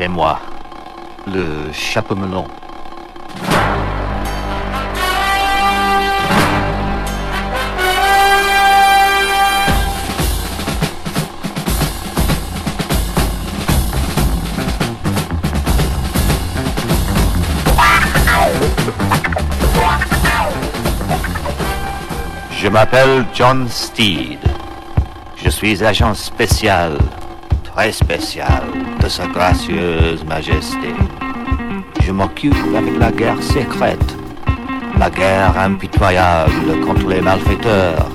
C'est moi, le chapeau melon. Je m'appelle John Steed. Je suis agent spécial, spécial, de Sa Gracieuse Majesté. Je m'occupe avec la guerre secrète, la guerre impitoyable contre les malfaiteurs,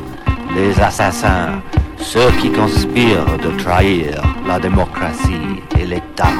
les assassins, ceux qui conspirent de trahir la démocratie et l'État.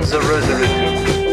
The Rosarito.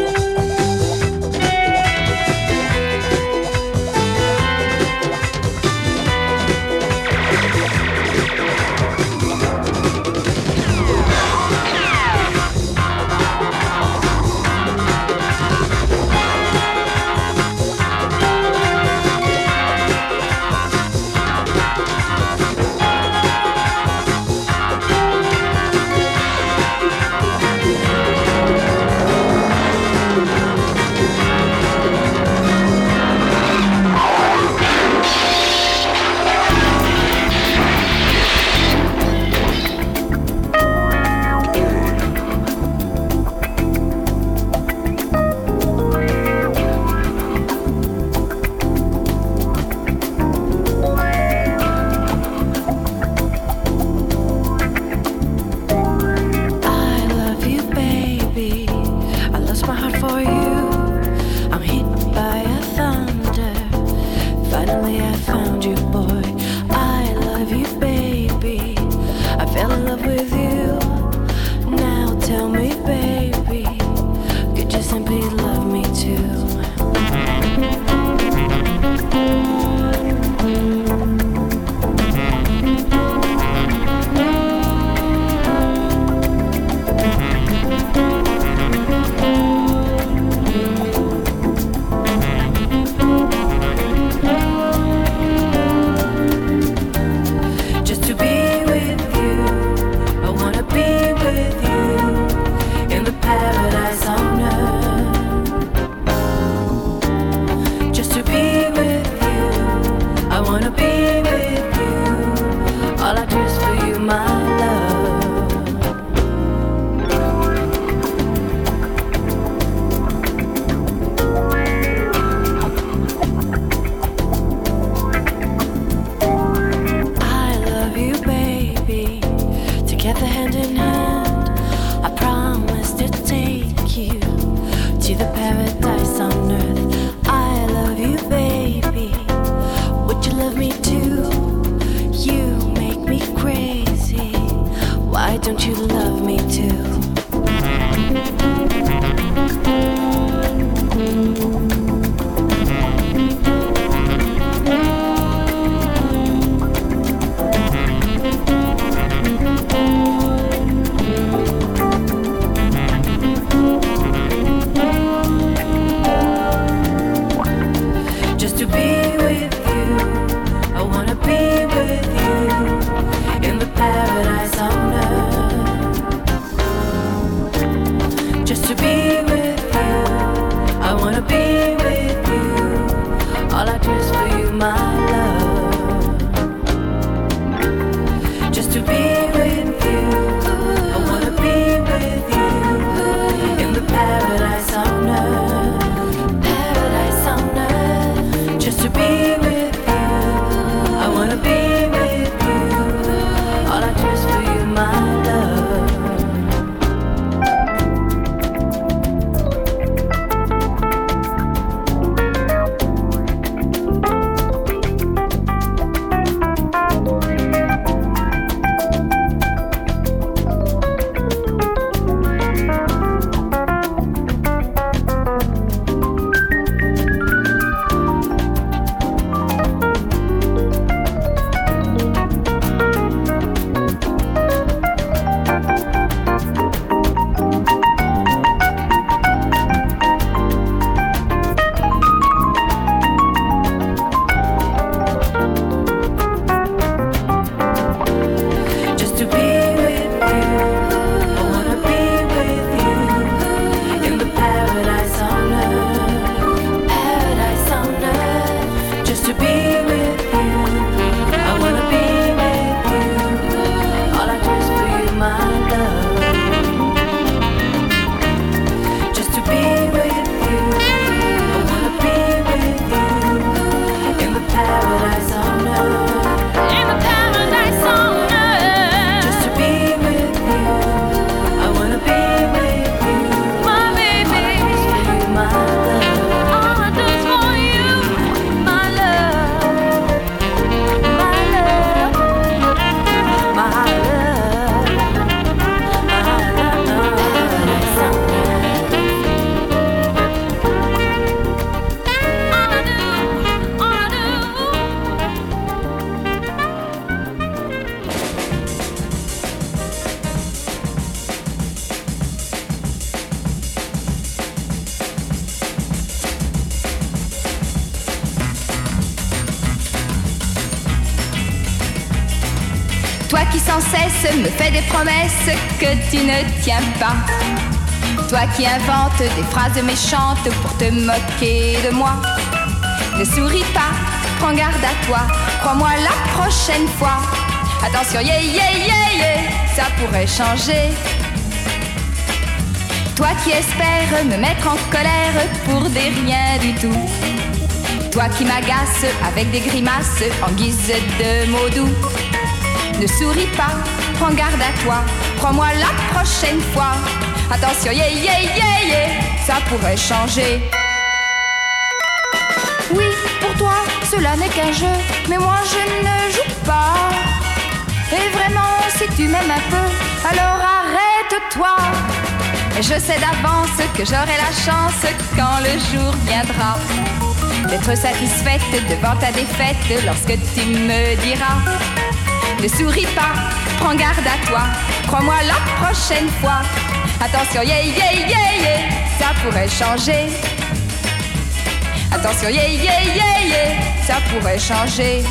just to be que tu ne tiens pas. Toi qui inventes des phrases méchantes pour te moquer de moi. Ne souris pas, prends garde à toi, crois-moi la prochaine fois. Attention, yeah, yeah, yeah, yeah, ça pourrait changer. Toi qui espères me mettre en colère pour des riens du tout. Toi qui m'agaces avec des grimaces en guise de mots doux. Ne souris pas, prends garde à toi, crois-moi la prochaine fois. Attention, yeah, yeah, yeah, yeah, ça pourrait changer. Oui, pour toi, cela n'est qu'un jeu, mais moi je ne joue pas. Et vraiment, si tu m'aimes un peu, alors arrête-toi. Je sais d'avance que j'aurai la chance quand le jour viendra d'être satisfaite devant ta défaite lorsque tu me diras Ne souris pas, prends garde à toi, crois-moi la prochaine fois. Attention, yeah, yeah, yeah, yeah, ça pourrait changer. Attention, yeah, yeah, yeah, yeah, ça pourrait changer.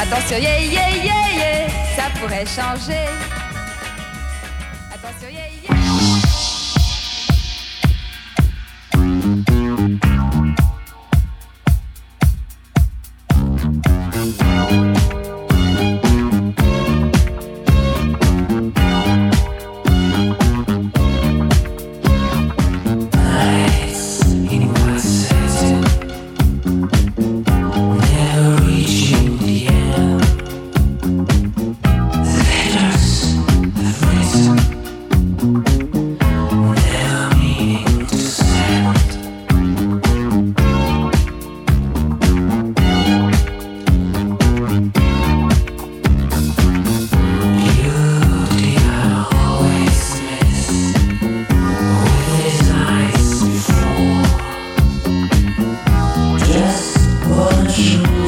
Attention, yeah, yeah, yeah, yeah, ça pourrait changer. 的手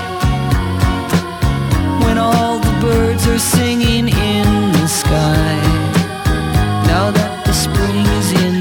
Birds are singing in the sky. Now that the spring is in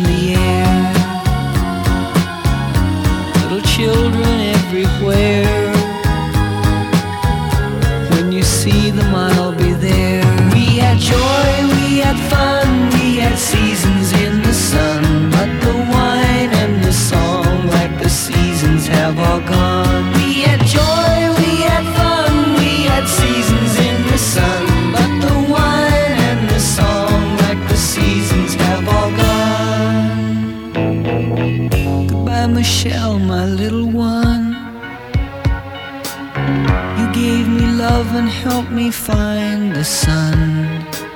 and helped me find the sun.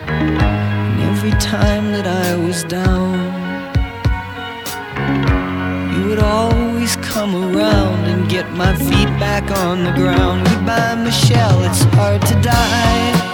And every time that I was down, you would always come around and get my feet back on the ground. Goodbye, Michelle, it's hard to die.